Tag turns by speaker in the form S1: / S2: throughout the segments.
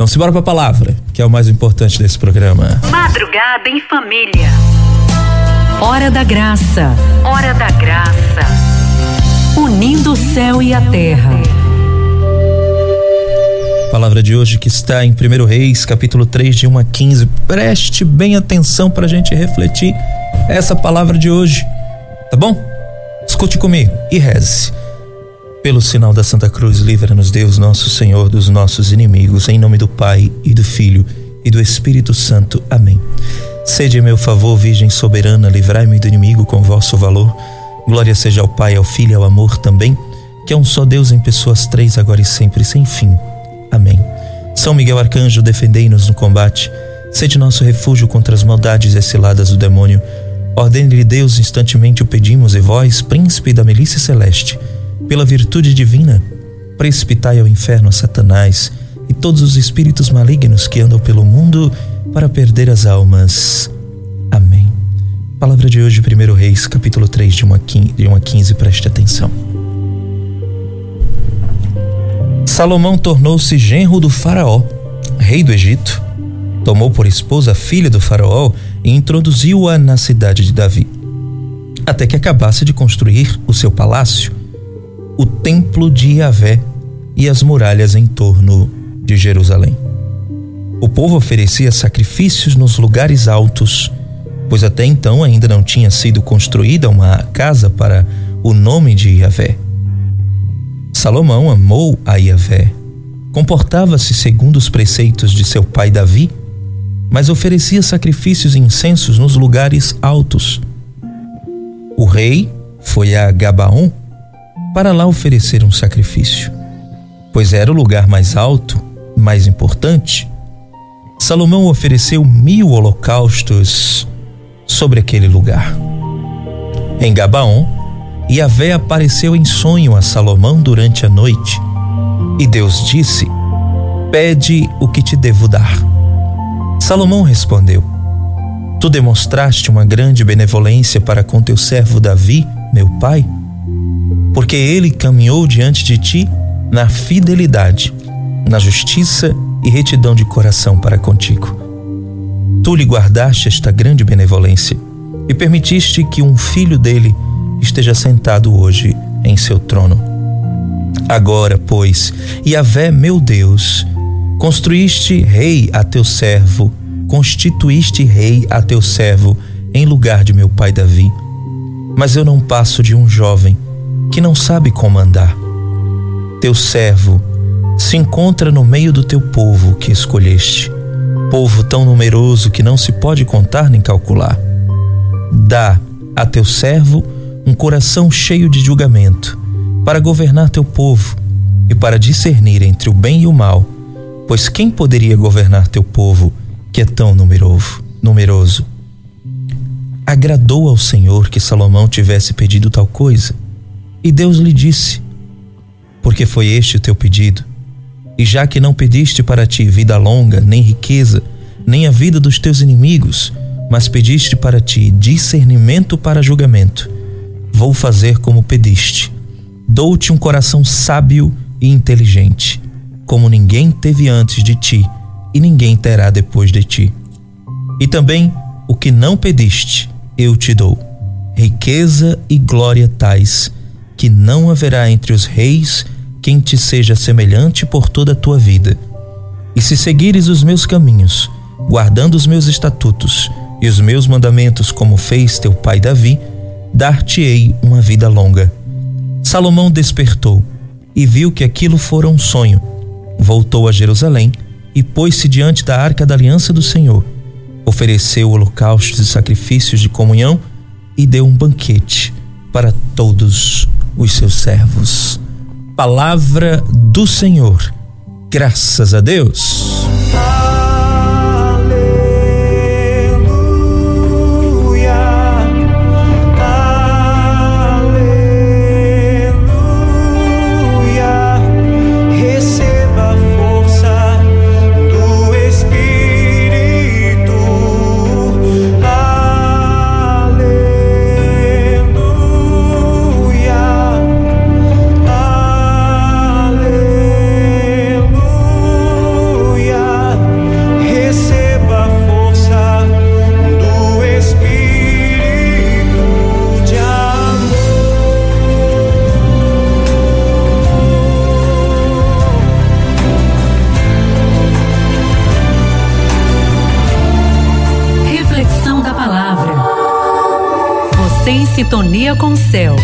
S1: Vamos embora para a palavra, que é o mais importante desse programa.
S2: Madrugada em família.
S3: Hora da graça.
S2: Hora da graça.
S3: Unindo o céu e a terra.
S1: Palavra de hoje que está em 1 Reis, capítulo 3, de 1 a 15. Preste bem atenção para a gente refletir essa palavra de hoje, tá bom? Escute comigo e reze. Pelo sinal da Santa Cruz, livra-nos Deus, nosso Senhor, dos nossos inimigos, em nome do Pai e do Filho e do Espírito Santo. Amém. Sede meu favor, Virgem soberana, livrai-me do inimigo com vosso valor. Glória seja ao Pai, ao Filho e ao amor também, que é um só Deus em pessoas três, agora e sempre, sem fim. Amém. São Miguel Arcanjo, defendei-nos no combate. Sede nosso refúgio contra as maldades e ciladas do demônio. Ordene-lhe Deus, instantemente o pedimos, e vós, príncipe da milícia celeste, pela virtude divina, precipitai ao inferno Satanás e todos os espíritos malignos que andam pelo mundo para perder as almas. Amém. Palavra de hoje, 1 Reis, capítulo 3, de 1 a 15, de 1 a 15 preste atenção. Salomão tornou-se genro do Faraó, rei do Egito. Tomou por esposa a filha do Faraó e introduziu-a na cidade de Davi, até que acabasse de construir o seu palácio, o templo de Yahvé e as muralhas em torno de Jerusalém. O povo oferecia sacrifícios nos lugares altos, pois até então ainda não tinha sido construída uma casa para o nome de Yahvé. Salomão amou a Yahvé, comportava-se segundo os preceitos de seu pai Davi, mas oferecia sacrifícios e incensos nos lugares altos. O rei foi a Gabaon para lá oferecer um sacrifício, pois era o lugar mais alto, mais importante. Salomão ofereceu mil holocaustos sobre aquele lugar. Em Gabaon, Yahvé apareceu em sonho a Salomão durante a noite. E Deus disse: Pede o que te devo dar. Salomão respondeu: Tu demonstraste uma grande benevolência para com teu servo Davi, meu pai, porque ele caminhou diante de ti na fidelidade, na justiça e retidão de coração para contigo. Tu lhe guardaste esta grande benevolência e permitiste que um filho dele esteja sentado hoje em seu trono. Agora, pois, Yahvé, meu Deus, construíste rei a teu servo, constituíste rei a teu servo em lugar de meu pai Davi. Mas eu não passo de um jovem que não sabe comandar. Teu servo se encontra no meio do teu povo que escolheste, povo tão numeroso que não se pode contar nem calcular. Dá a teu servo um coração cheio de julgamento, para governar teu povo e para discernir entre o bem e o mal, pois quem poderia governar teu povo que é tão numeroso? numeroso? Agradou ao Senhor que Salomão tivesse pedido tal coisa, e Deus lhe disse: Porque foi este o teu pedido, e já que não pediste para ti vida longa, nem riqueza, nem a vida dos teus inimigos, mas pediste para ti discernimento para julgamento, vou fazer como pediste. Dou-te um coração sábio e inteligente, como ninguém teve antes de ti e ninguém terá depois de ti. E também o que não pediste, eu te dou: riqueza e glória tais, que não haverá entre os reis quem te seja semelhante por toda a tua vida. E se seguires os meus caminhos, guardando os meus estatutos e os meus mandamentos, como fez teu pai Davi, dar-te-ei uma vida longa. Salomão despertou e viu que aquilo fora um sonho. Voltou a Jerusalém e pôs-se diante da arca da aliança do Senhor. Ofereceu holocaustos e sacrifícios de comunhão e deu um banquete para todos os seus servos. Palavra do Senhor. Graças a Deus.
S3: Sintonia com o céu.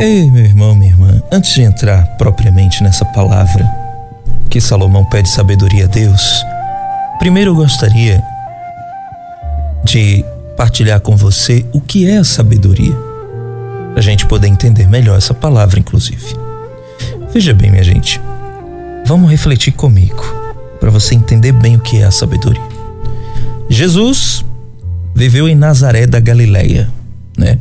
S1: Ei, meu irmão, minha irmã, antes de entrar propriamente nessa palavra que Salomão pede sabedoria a Deus, primeiro eu gostaria de partilhar com você o que é a sabedoria, a gente poder entender melhor essa palavra, inclusive. Veja bem, minha gente, vamos refletir comigo para você entender bem o que é a sabedoria. Jesus viveu em Nazaré da Galileia, né?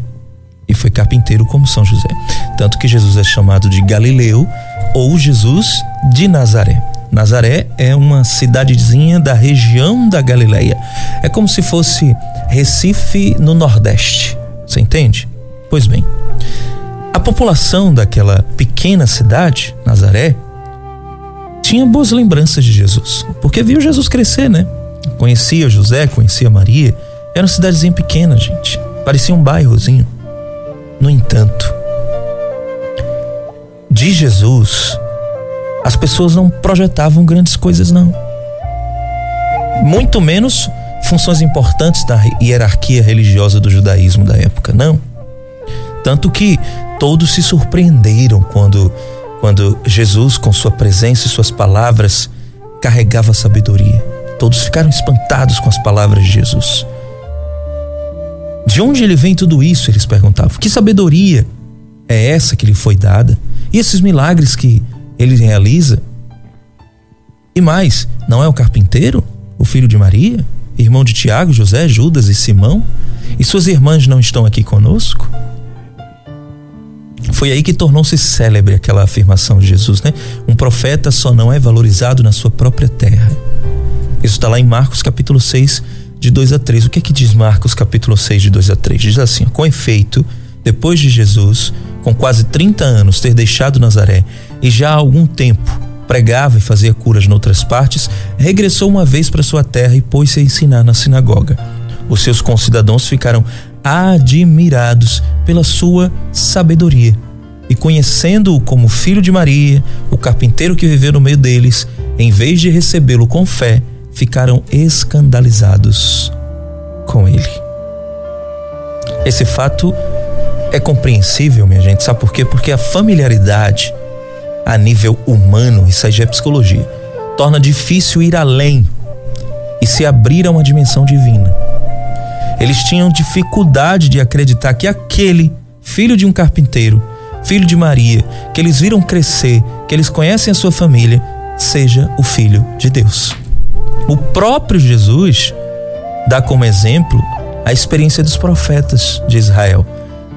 S1: e foi carpinteiro como São José. Tanto que Jesus é chamado de Galileu ou Jesus de Nazaré. Nazaré é uma cidadezinha da região da Galileia. É como se fosse Recife no Nordeste. Você entende? Pois bem, a população daquela pequena cidade, Nazaré, tinha boas lembranças de Jesus, porque viu Jesus crescer, né? Conhecia José, conhecia Maria. Era uma cidadezinha pequena, gente. Parecia um bairrozinho. No entanto, de Jesus, as pessoas não projetavam grandes coisas, não. Muito menos funções importantes da hierarquia religiosa do judaísmo da época, não. Tanto que todos se surpreenderam quando, quando Jesus, com sua presença e suas palavras, carregava sabedoria. Todos ficaram espantados com as palavras de Jesus. De onde ele vem tudo isso? Eles perguntavam. Que sabedoria é essa que lhe foi dada? E esses milagres que ele realiza? E mais, não é o carpinteiro, o filho de Maria, irmão de Tiago, José, Judas e Simão? E suas irmãs não estão aqui conosco? Foi aí que tornou-se célebre aquela afirmação de Jesus, né? Um profeta só não é valorizado na sua própria terra. Isso está lá em Marcos capítulo 6, de 2 a 3. O que é que diz Marcos capítulo 6, de 2 a 3? Diz assim: Com efeito, depois de Jesus, com quase 30 anos, ter deixado Nazaré e já há algum tempo pregava e fazia curas noutras partes, regressou uma vez para sua terra e pôs-se a ensinar na sinagoga. Os seus concidadãos ficaram admirados pela sua sabedoria. E conhecendo-o como filho de Maria, o carpinteiro que viveu no meio deles, em vez de recebê-lo com fé, ficaram escandalizados com ele. Esse fato é compreensível, minha gente, sabe por quê? Porque a familiaridade a nível humano, isso aí já é psicologia, torna difícil ir além e se abrir a uma dimensão divina. Eles tinham dificuldade de acreditar que aquele filho de um carpinteiro, filho de Maria, que eles viram crescer, que eles conhecem a sua família, seja o filho de Deus. O próprio Jesus dá como exemplo a experiência dos profetas de Israel,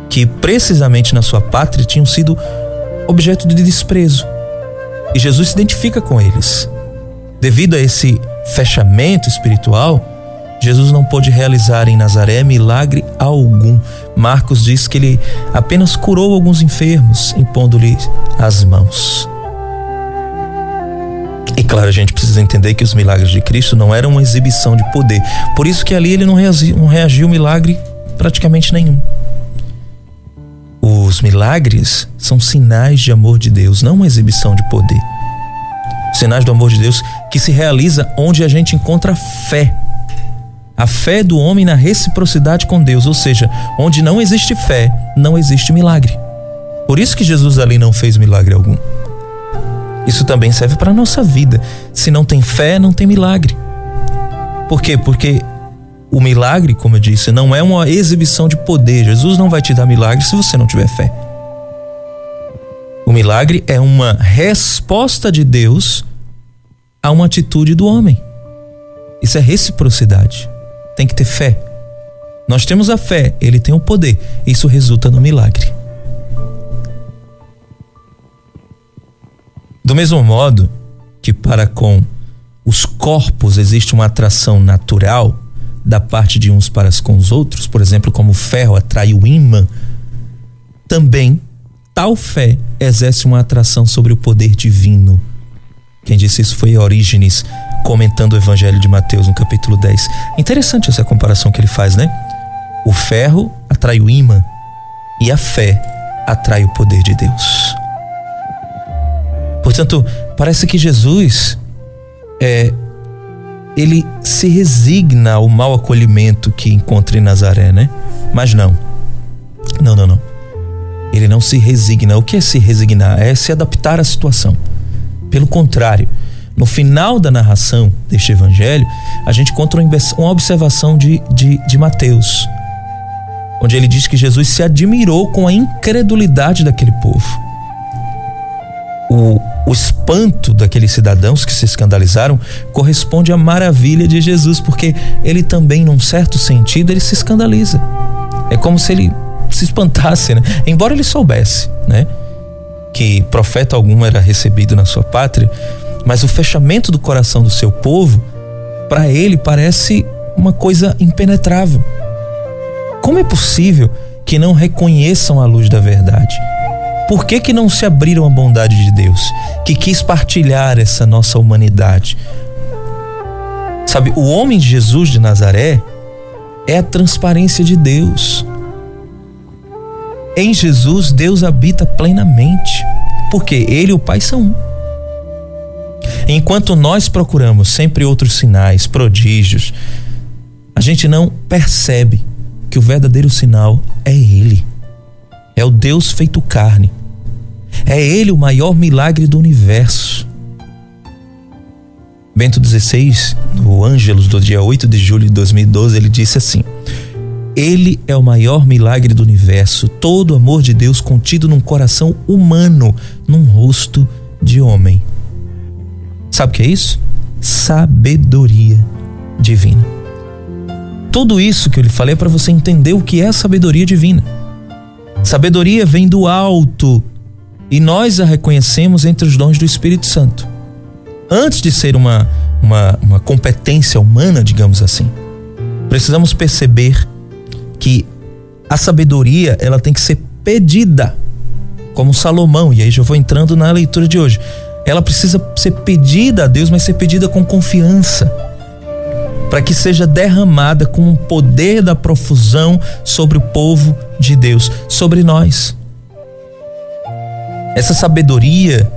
S1: que precisamente na sua pátria tinham sido objeto de desprezo. E Jesus se identifica com eles. Devido a esse fechamento espiritual, Jesus não pôde realizar em Nazaré milagre algum. Marcos diz que ele apenas curou alguns enfermos, impondo-lhe as mãos. E claro, a gente precisa entender que os milagres de Cristo não eram uma exibição de poder. Por isso que ali ele não reagiu, não reagiu milagre praticamente nenhum. Os milagres são sinais de amor de Deus, não uma exibição de poder. Sinais do amor de Deus que se realiza onde a gente encontra fé. A fé do homem na reciprocidade com Deus, ou seja, onde não existe fé, não existe milagre. Por isso que Jesus ali não fez milagre algum. Isso também serve para a nossa vida. Se não tem fé, não tem milagre. Por quê? Porque o milagre, como eu disse, não é uma exibição de poder. Jesus não vai te dar milagre se você não tiver fé. O milagre é uma resposta de Deus a uma atitude do homem. Isso é reciprocidade. Tem que ter fé. Nós temos a fé, ele tem o poder. Isso resulta no milagre. Do mesmo modo que para com os corpos existe uma atração natural da parte de uns para com os outros, por exemplo, como o ferro atrai o ímã, também tal fé exerce uma atração sobre o poder divino. Quem disse isso foi Orígenes, comentando o Evangelho de Mateus no capítulo 10. Interessante essa comparação que ele faz, né? O ferro atrai o imã e a fé atrai o poder de Deus. Portanto, parece que Jesus é ele se resigna ao mau acolhimento que encontra em Nazaré, né? Mas não. Não, não, não. Ele não se resigna. O que é se resignar? É se adaptar à situação. Pelo contrário, no final da narração deste evangelho, a gente encontra uma observação de, de, de Mateus, onde ele diz que Jesus se admirou com a incredulidade daquele povo. O, o espanto daqueles cidadãos que se escandalizaram corresponde à maravilha de Jesus, porque ele também, num certo sentido, ele se escandaliza. É como se ele se espantasse, né? Embora ele soubesse, né? Que profeta algum era recebido na sua pátria, mas o fechamento do coração do seu povo, para ele parece uma coisa impenetrável. Como é possível que não reconheçam a luz da verdade? Por que, que não se abriram à bondade de Deus, que quis partilhar essa nossa humanidade? Sabe, o homem de Jesus de Nazaré é a transparência de Deus. Em Jesus, Deus habita plenamente, porque Ele e o Pai são um. Enquanto nós procuramos sempre outros sinais, prodígios, a gente não percebe que o verdadeiro sinal é Ele. É o Deus feito carne. É Ele o maior milagre do universo. Bento XVI, no Ângelos do dia 8 de julho de 2012, ele disse assim: Ele é o maior milagre do universo, todo o amor de Deus contido num coração humano, num rosto de homem. Sabe o que é isso? Sabedoria divina. Tudo isso que eu lhe falei é para você entender o que é sabedoria divina. Sabedoria vem do alto e nós a reconhecemos entre os dons do Espírito Santo. Antes de ser uma, uma, uma competência humana, digamos assim, precisamos perceber que a sabedoria ela tem que ser pedida, como Salomão, e aí já vou entrando na leitura de hoje. Ela precisa ser pedida a Deus, mas ser pedida com confiança para que seja derramada com o poder da profusão sobre o povo de Deus, sobre nós. Essa sabedoria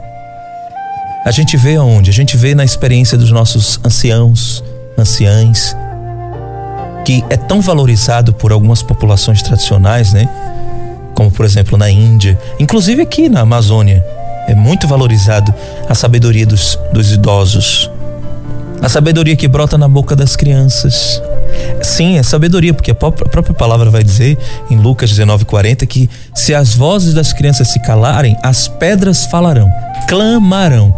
S1: a gente vê aonde? A gente vê na experiência dos nossos anciãos, anciães, que é tão valorizado por algumas populações tradicionais, né? Como por exemplo na Índia, inclusive aqui na Amazônia, é muito valorizado a sabedoria dos, dos idosos, a sabedoria que brota na boca das crianças. Sim, é sabedoria, porque a própria palavra vai dizer em Lucas 19:40 que se as vozes das crianças se calarem, as pedras falarão, clamarão.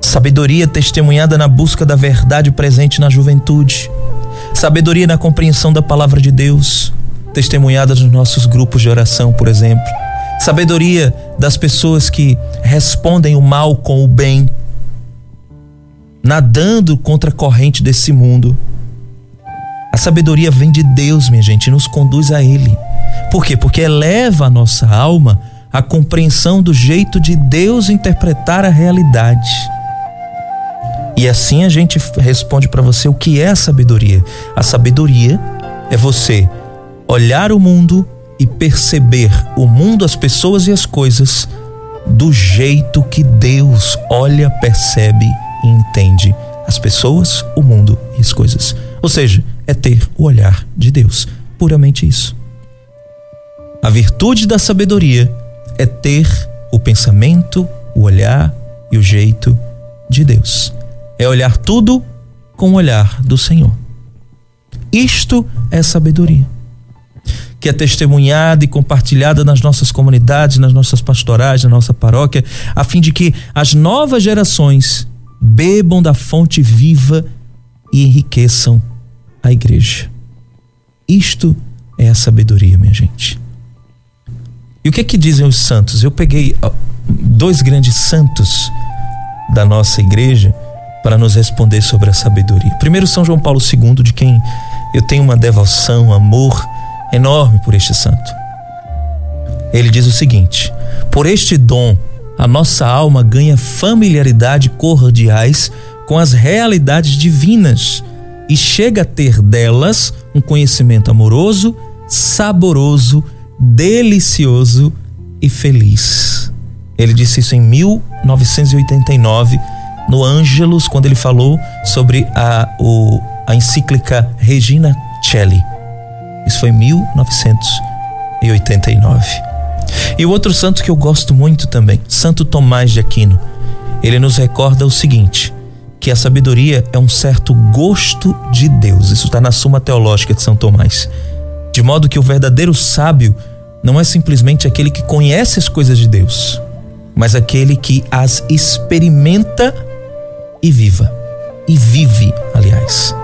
S1: Sabedoria testemunhada na busca da verdade presente na juventude. Sabedoria na compreensão da palavra de Deus, testemunhada nos nossos grupos de oração, por exemplo. Sabedoria das pessoas que respondem o mal com o bem nadando contra a corrente desse mundo. A sabedoria vem de Deus, minha gente, e nos conduz a Ele. Por quê? Porque eleva a nossa alma à compreensão do jeito de Deus interpretar a realidade. E assim a gente responde para você o que é a sabedoria. A sabedoria é você olhar o mundo e perceber o mundo, as pessoas e as coisas do jeito que Deus olha, percebe e entende as pessoas, o mundo e as coisas. Ou seja, é ter o olhar de Deus. Puramente isso. A virtude da sabedoria é ter o pensamento, o olhar e o jeito de Deus. É olhar tudo com o olhar do Senhor. Isto é sabedoria. Que é testemunhada e compartilhada nas nossas comunidades, nas nossas pastorais, na nossa paróquia, a fim de que as novas gerações bebam da fonte viva e enriqueçam a igreja. Isto é a sabedoria, minha gente. E o que é que dizem os santos? Eu peguei dois grandes santos da nossa igreja para nos responder sobre a sabedoria. Primeiro, São João Paulo II, de quem eu tenho uma devoção, amor enorme por este santo. Ele diz o seguinte: por este dom a nossa alma ganha familiaridade cordiais com as realidades divinas e chega a ter delas um conhecimento amoroso, saboroso, delicioso e feliz. Ele disse isso em 1989 no Ângelos, quando ele falou sobre a, o, a encíclica Regina Celli. Isso foi em 1989. E o outro santo que eu gosto muito também, Santo Tomás de Aquino. Ele nos recorda o seguinte: que a sabedoria é um certo gosto de Deus. Isso está na Suma Teológica de São Tomás. De modo que o verdadeiro sábio não é simplesmente aquele que conhece as coisas de Deus, mas aquele que as experimenta e viva. E vive, aliás.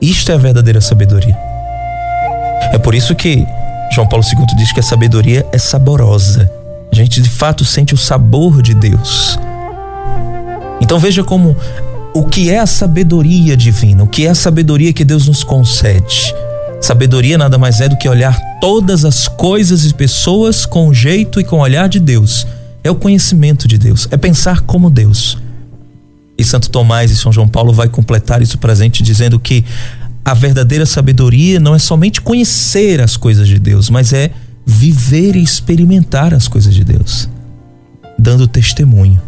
S1: Isto é a verdadeira sabedoria. É por isso que João Paulo II diz que a sabedoria é saborosa. A gente de fato sente o sabor de Deus. Então veja como o que é a sabedoria divina, o que é a sabedoria que Deus nos concede. Sabedoria nada mais é do que olhar todas as coisas e pessoas com o jeito e com o olhar de Deus. É o conhecimento de Deus, é pensar como Deus. E Santo Tomás e São João Paulo vai completar isso presente dizendo que a verdadeira sabedoria não é somente conhecer as coisas de Deus, mas é viver e experimentar as coisas de Deus, dando testemunho.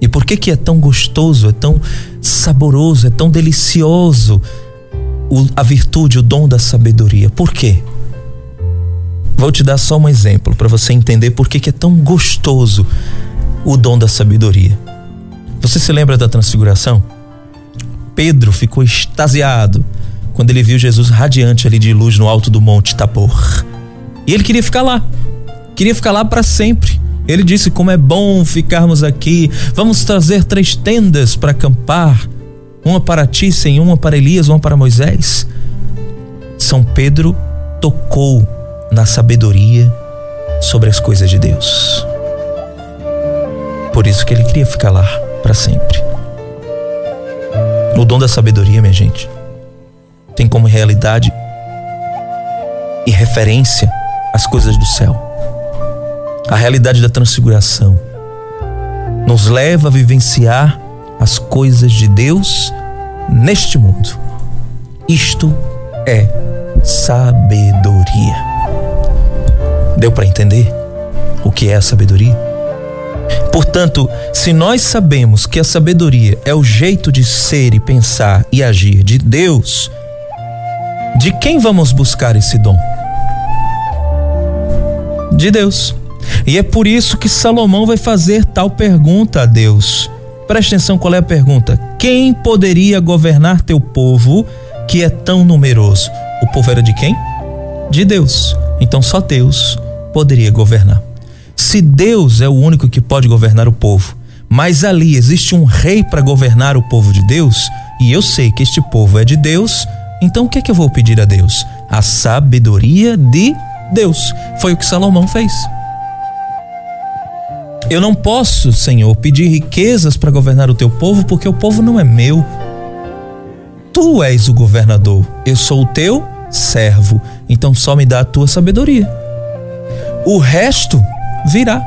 S1: E por que que é tão gostoso, é tão saboroso, é tão delicioso a virtude, o dom da sabedoria? Por quê? Vou te dar só um exemplo para você entender por que que é tão gostoso o dom da sabedoria. Você se lembra da transfiguração? Pedro ficou extasiado quando ele viu Jesus radiante ali de luz no alto do monte Tabor. E ele queria ficar lá. Queria ficar lá para sempre. Ele disse: Como é bom ficarmos aqui. Vamos trazer três tendas para acampar: uma para ti, sem uma para Elias, uma para Moisés. São Pedro tocou na sabedoria sobre as coisas de Deus. Por isso que ele queria ficar lá para sempre. O dom da sabedoria, minha gente, tem como realidade e referência as coisas do céu a realidade da transfiguração, nos leva a vivenciar as coisas de Deus neste mundo. Isto é sabedoria. Deu para entender o que é a sabedoria? Portanto, se nós sabemos que a sabedoria é o jeito de ser e pensar e agir de Deus, de quem vamos buscar esse dom? De Deus. E é por isso que Salomão vai fazer tal pergunta a Deus. Preste atenção qual é a pergunta: Quem poderia governar teu povo que é tão numeroso? O povo era de quem? De Deus. Então só Deus poderia governar. Se Deus é o único que pode governar o povo, mas ali existe um rei para governar o povo de Deus, e eu sei que este povo é de Deus, então o que é que eu vou pedir a Deus? A sabedoria de Deus. Foi o que Salomão fez. Eu não posso, Senhor, pedir riquezas para governar o teu povo, porque o povo não é meu. Tu és o governador, eu sou o teu servo, então só me dá a tua sabedoria. O resto virá.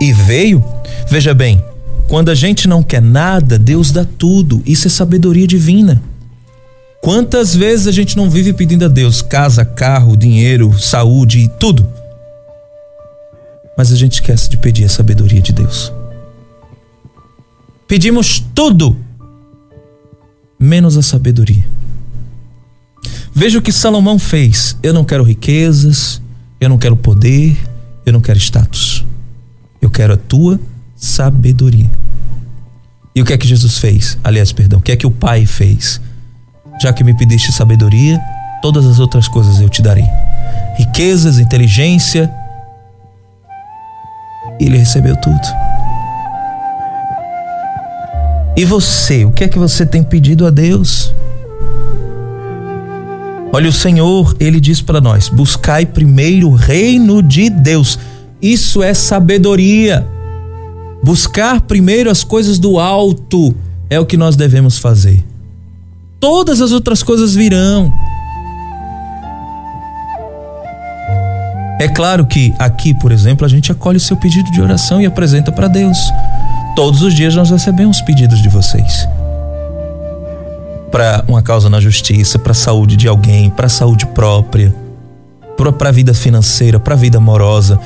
S1: E veio, veja bem, quando a gente não quer nada, Deus dá tudo. Isso é sabedoria divina. Quantas vezes a gente não vive pedindo a Deus casa, carro, dinheiro, saúde e tudo? mas a gente esquece de pedir a sabedoria de Deus. Pedimos tudo, menos a sabedoria. Veja o que Salomão fez. Eu não quero riquezas, eu não quero poder, eu não quero status. Eu quero a tua sabedoria. E o que é que Jesus fez? Aliás, perdão, o que é que o Pai fez? Já que me pediste sabedoria, todas as outras coisas eu te darei. Riquezas, inteligência, ele recebeu tudo. E você, o que é que você tem pedido a Deus? Olha, o Senhor, ele diz para nós: buscai primeiro o reino de Deus. Isso é sabedoria. Buscar primeiro as coisas do alto é o que nós devemos fazer. Todas as outras coisas virão. É claro que aqui, por exemplo, a gente acolhe o seu pedido de oração e apresenta para Deus. Todos os dias nós recebemos pedidos de vocês. Para uma causa na justiça, para a saúde de alguém, para a saúde própria, para a vida financeira, para a vida amorosa,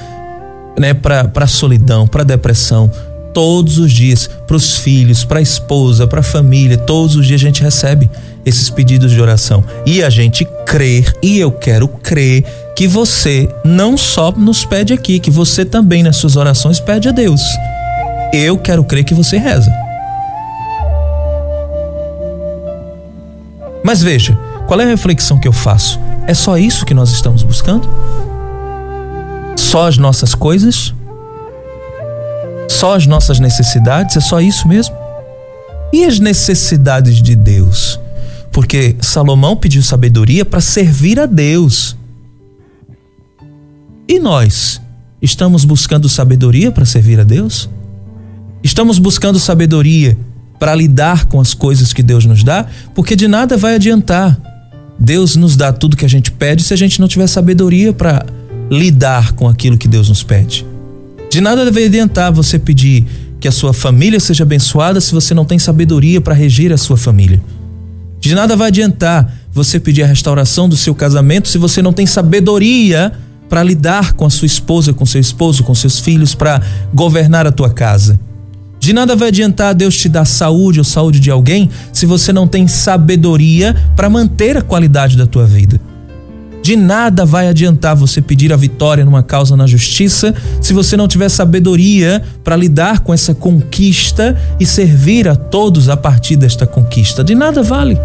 S1: né, para a solidão, para a depressão. Todos os dias, para os filhos, para a esposa, para a família, todos os dias a gente recebe esses pedidos de oração. E a gente crer, e eu quero crer, que você não só nos pede aqui, que você também nas suas orações pede a Deus. Eu quero crer que você reza. Mas veja, qual é a reflexão que eu faço? É só isso que nós estamos buscando? Só as nossas coisas? Só as nossas necessidades? É só isso mesmo? E as necessidades de Deus? Porque Salomão pediu sabedoria para servir a Deus. E nós estamos buscando sabedoria para servir a Deus? Estamos buscando sabedoria para lidar com as coisas que Deus nos dá? Porque de nada vai adiantar. Deus nos dá tudo que a gente pede se a gente não tiver sabedoria para lidar com aquilo que Deus nos pede. De nada vai adiantar você pedir que a sua família seja abençoada se você não tem sabedoria para regir a sua família. De nada vai adiantar você pedir a restauração do seu casamento se você não tem sabedoria para lidar com a sua esposa, com seu esposo, com seus filhos, para governar a tua casa. De nada vai adiantar Deus te dar saúde ou saúde de alguém se você não tem sabedoria para manter a qualidade da tua vida. De nada vai adiantar você pedir a vitória numa causa na justiça se você não tiver sabedoria para lidar com essa conquista e servir a todos a partir desta conquista. De nada vale.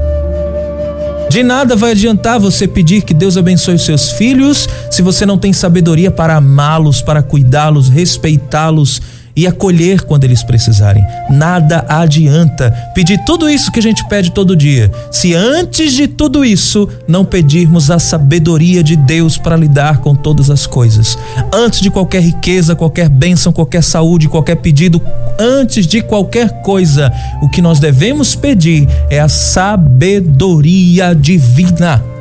S1: De nada vai adiantar você pedir que Deus abençoe os seus filhos se você não tem sabedoria para amá-los, para cuidá-los, respeitá-los e acolher quando eles precisarem. Nada adianta pedir tudo isso que a gente pede todo dia, se antes de tudo isso não pedirmos a sabedoria de Deus para lidar com todas as coisas. Antes de qualquer riqueza, qualquer bênção, qualquer saúde, qualquer pedido, antes de qualquer coisa, o que nós devemos pedir é a sabedoria divina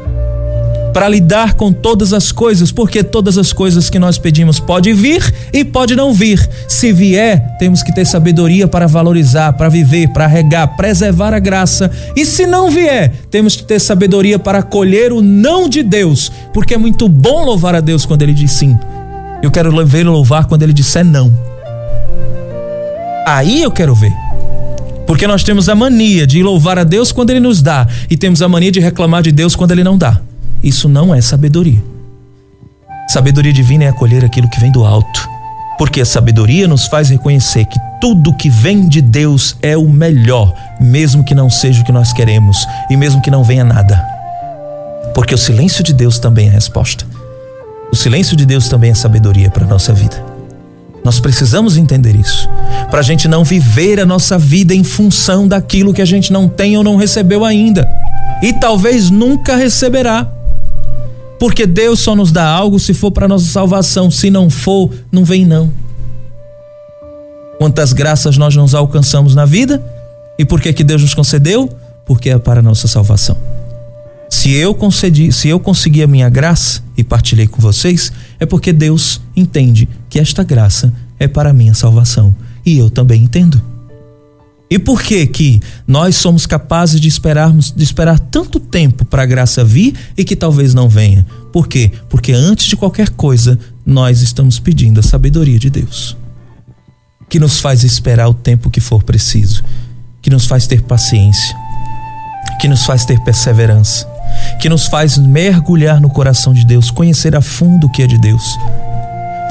S1: para lidar com todas as coisas, porque todas as coisas que nós pedimos pode vir e pode não vir. Se vier, temos que ter sabedoria para valorizar, para viver, para regar, preservar a graça. E se não vier, temos que ter sabedoria para acolher o não de Deus, porque é muito bom louvar a Deus quando ele diz sim. Eu quero ver louvar quando ele disser não. Aí eu quero ver. Porque nós temos a mania de louvar a Deus quando ele nos dá e temos a mania de reclamar de Deus quando ele não dá. Isso não é sabedoria. Sabedoria divina é acolher aquilo que vem do alto, porque a sabedoria nos faz reconhecer que tudo que vem de Deus é o melhor, mesmo que não seja o que nós queremos e mesmo que não venha nada. Porque o silêncio de Deus também é resposta. O silêncio de Deus também é sabedoria para a nossa vida. Nós precisamos entender isso, para a gente não viver a nossa vida em função daquilo que a gente não tem ou não recebeu ainda, e talvez nunca receberá. Porque Deus só nos dá algo se for para nossa salvação, se não for, não vem não. Quantas graças nós não alcançamos na vida? E por que que Deus nos concedeu? Porque é para nossa salvação. Se eu concedi, se eu consegui a minha graça e partilhei com vocês, é porque Deus entende que esta graça é para a minha salvação, e eu também entendo. E por que que nós somos capazes de esperarmos, de esperar tanto tempo para a graça vir e que talvez não venha? Por quê? Porque antes de qualquer coisa, nós estamos pedindo a sabedoria de Deus. Que nos faz esperar o tempo que for preciso, que nos faz ter paciência, que nos faz ter perseverança, que nos faz mergulhar no coração de Deus, conhecer a fundo o que é de Deus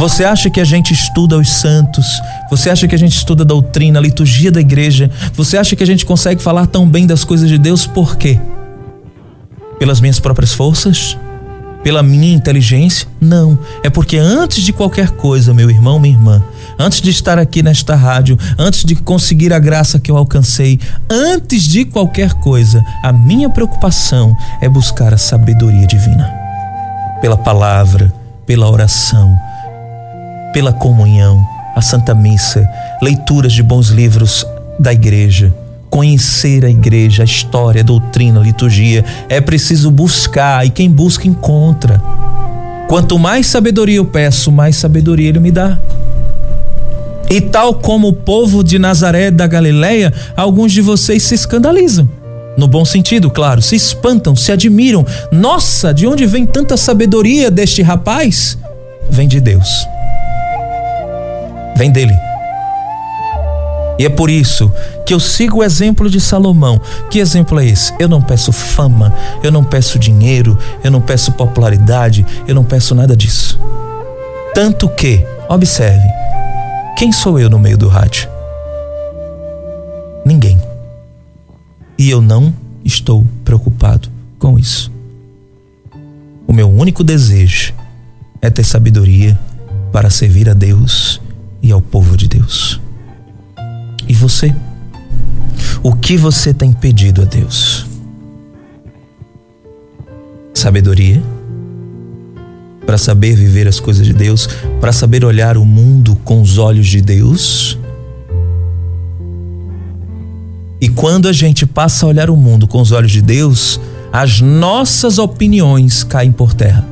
S1: você acha que a gente estuda os santos? Você acha que a gente estuda a doutrina, a liturgia da igreja? Você acha que a gente consegue falar tão bem das coisas de Deus por quê? Pelas minhas próprias forças? Pela minha inteligência? Não. É porque antes de qualquer coisa, meu irmão, minha irmã, antes de estar aqui nesta rádio, antes de conseguir a graça que eu alcancei, antes de qualquer coisa, a minha preocupação é buscar a sabedoria divina. Pela palavra, pela oração, pela comunhão, a Santa Missa, leituras de bons livros da igreja, conhecer a igreja, a história, a doutrina, a liturgia. É preciso buscar e quem busca encontra. Quanto mais sabedoria eu peço, mais sabedoria ele me dá. E tal como o povo de Nazaré da Galileia, alguns de vocês se escandalizam. No bom sentido, claro, se espantam, se admiram. Nossa, de onde vem tanta sabedoria deste rapaz? Vem de Deus. Vem dele. E é por isso que eu sigo o exemplo de Salomão. Que exemplo é esse? Eu não peço fama, eu não peço dinheiro, eu não peço popularidade, eu não peço nada disso. Tanto que, observe, quem sou eu no meio do rádio? Ninguém. E eu não estou preocupado com isso. O meu único desejo é ter sabedoria para servir a Deus e ao povo de Deus. E você? O que você tem pedido a Deus? Sabedoria? para saber viver as coisas de Deus, para saber olhar o mundo com os olhos de Deus. E quando a gente passa a olhar o mundo com os olhos de Deus, as nossas opiniões caem por terra.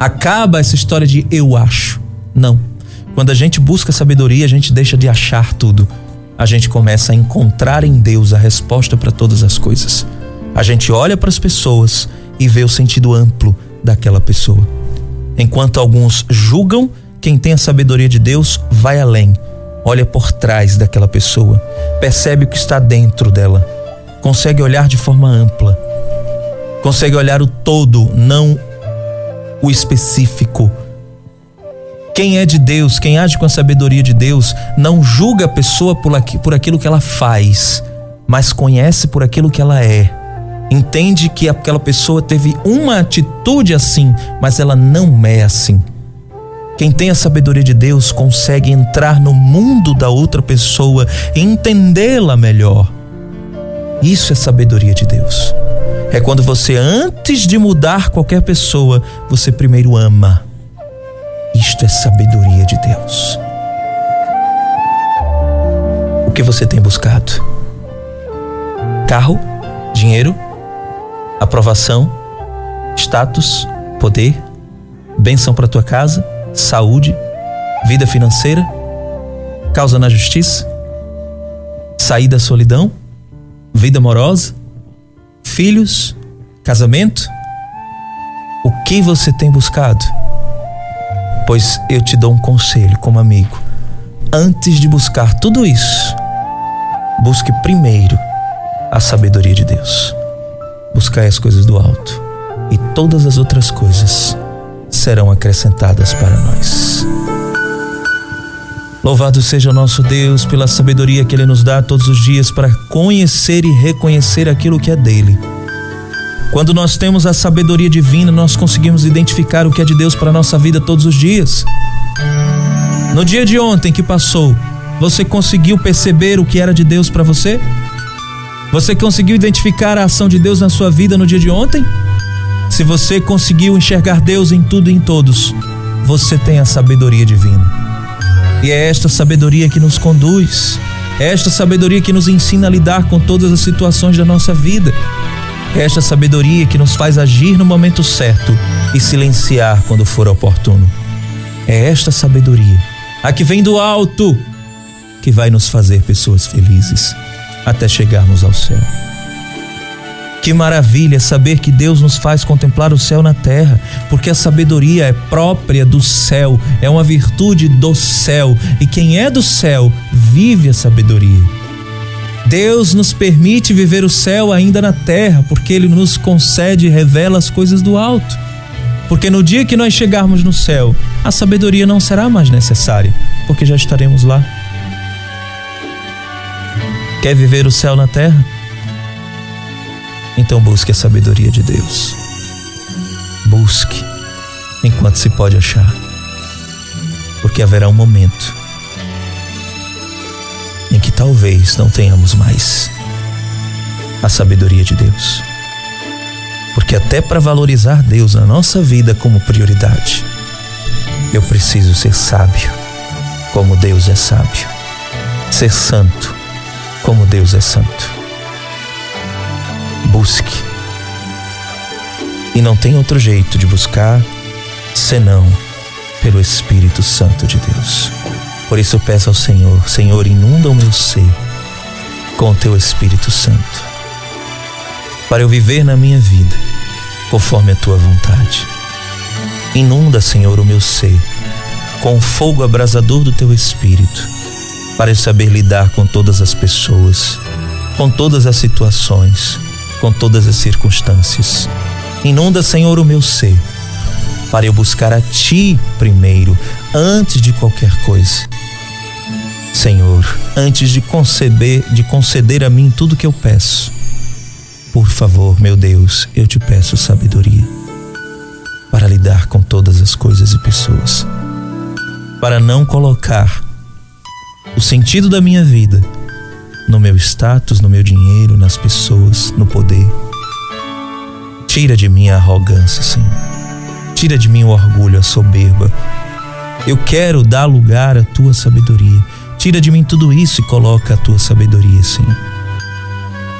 S1: Acaba essa história de eu acho. Não. Quando a gente busca sabedoria, a gente deixa de achar tudo. A gente começa a encontrar em Deus a resposta para todas as coisas. A gente olha para as pessoas e vê o sentido amplo daquela pessoa. Enquanto alguns julgam, quem tem a sabedoria de Deus vai além, olha por trás daquela pessoa, percebe o que está dentro dela, consegue olhar de forma ampla, consegue olhar o todo, não o específico. Quem é de Deus, quem age com a sabedoria de Deus, não julga a pessoa por aquilo que ela faz, mas conhece por aquilo que ela é entende que aquela pessoa teve uma atitude assim, mas ela não é assim. Quem tem a sabedoria de Deus consegue entrar no mundo da outra pessoa e entendê-la melhor. Isso é sabedoria de Deus. É quando você, antes de mudar qualquer pessoa, você primeiro ama. Isto é sabedoria de Deus. O que você tem buscado? Carro? Dinheiro? aprovação, status, poder, benção para tua casa, saúde, vida financeira, causa na justiça, sair da solidão, vida amorosa, filhos, casamento? O que você tem buscado? Pois eu te dou um conselho como amigo. Antes de buscar tudo isso, busque primeiro a sabedoria de Deus buscai as coisas do alto, e todas as outras coisas serão acrescentadas para nós. Louvado seja o nosso Deus pela sabedoria que Ele nos dá todos os dias para conhecer e reconhecer aquilo que é dele. Quando nós temos a sabedoria divina, nós conseguimos identificar o que é de Deus para nossa vida todos os dias. No dia de ontem que passou, você conseguiu perceber o que era de Deus para você? Você conseguiu identificar a ação de Deus na sua vida no dia de ontem? Se você conseguiu enxergar Deus em tudo e em todos, você tem a sabedoria divina. E é esta sabedoria que nos conduz, é esta sabedoria que nos ensina a lidar com todas as situações da nossa vida. Esta sabedoria que nos faz agir no momento certo e silenciar quando for oportuno. É esta sabedoria, a que vem do alto, que vai nos fazer pessoas felizes até chegarmos ao céu. Que maravilha saber que Deus nos faz contemplar o céu na terra, porque a sabedoria é própria do céu, é uma virtude do céu, e quem é do céu vive a sabedoria. Deus nos permite viver o céu ainda na terra, porque Ele nos concede e revela as coisas do alto. Porque no dia que nós chegarmos no céu, a sabedoria não será mais necessária, porque já estaremos lá. Quer viver o céu na terra? Então busque a sabedoria de Deus. Busque enquanto se pode achar. Porque haverá um momento talvez não tenhamos mais a sabedoria de Deus. Porque até para valorizar Deus na nossa vida como prioridade, eu preciso ser sábio, como Deus é sábio, ser santo, como Deus é santo. Busque. E não tem outro jeito de buscar senão pelo Espírito Santo de Deus. Por isso peço ao Senhor, Senhor, inunda o meu ser com o teu Espírito Santo, para eu viver na minha vida conforme a tua vontade. Inunda, Senhor, o meu ser com o fogo abrasador do teu Espírito, para eu saber lidar com todas as pessoas, com todas as situações, com todas as circunstâncias. Inunda, Senhor, o meu ser, para eu buscar a Ti primeiro, antes de qualquer coisa. Senhor, antes de conceber, de conceder a mim tudo que eu peço, por favor, meu Deus, eu te peço sabedoria para lidar com todas as coisas e pessoas, para não colocar o sentido da minha vida no meu status, no meu dinheiro, nas pessoas, no poder. Tira de mim a arrogância, Senhor. Tira de mim o orgulho, a soberba. Eu quero dar lugar à tua sabedoria. Tira de mim tudo isso e coloca a tua sabedoria, Senhor.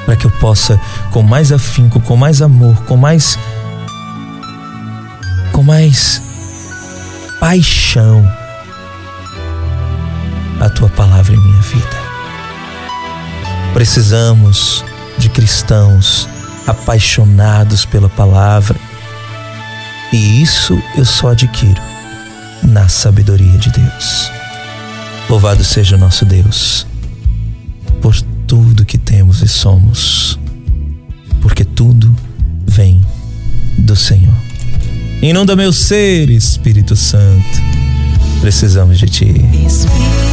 S1: Para que eu possa, com mais afinco, com mais amor, com mais. com mais paixão, a tua palavra em minha vida. Precisamos de cristãos apaixonados pela palavra. E isso eu só adquiro na sabedoria de Deus. Louvado seja o nosso Deus por tudo que temos e somos, porque tudo vem do Senhor. Inunda meu ser, Espírito Santo. Precisamos de Ti.
S4: Espírito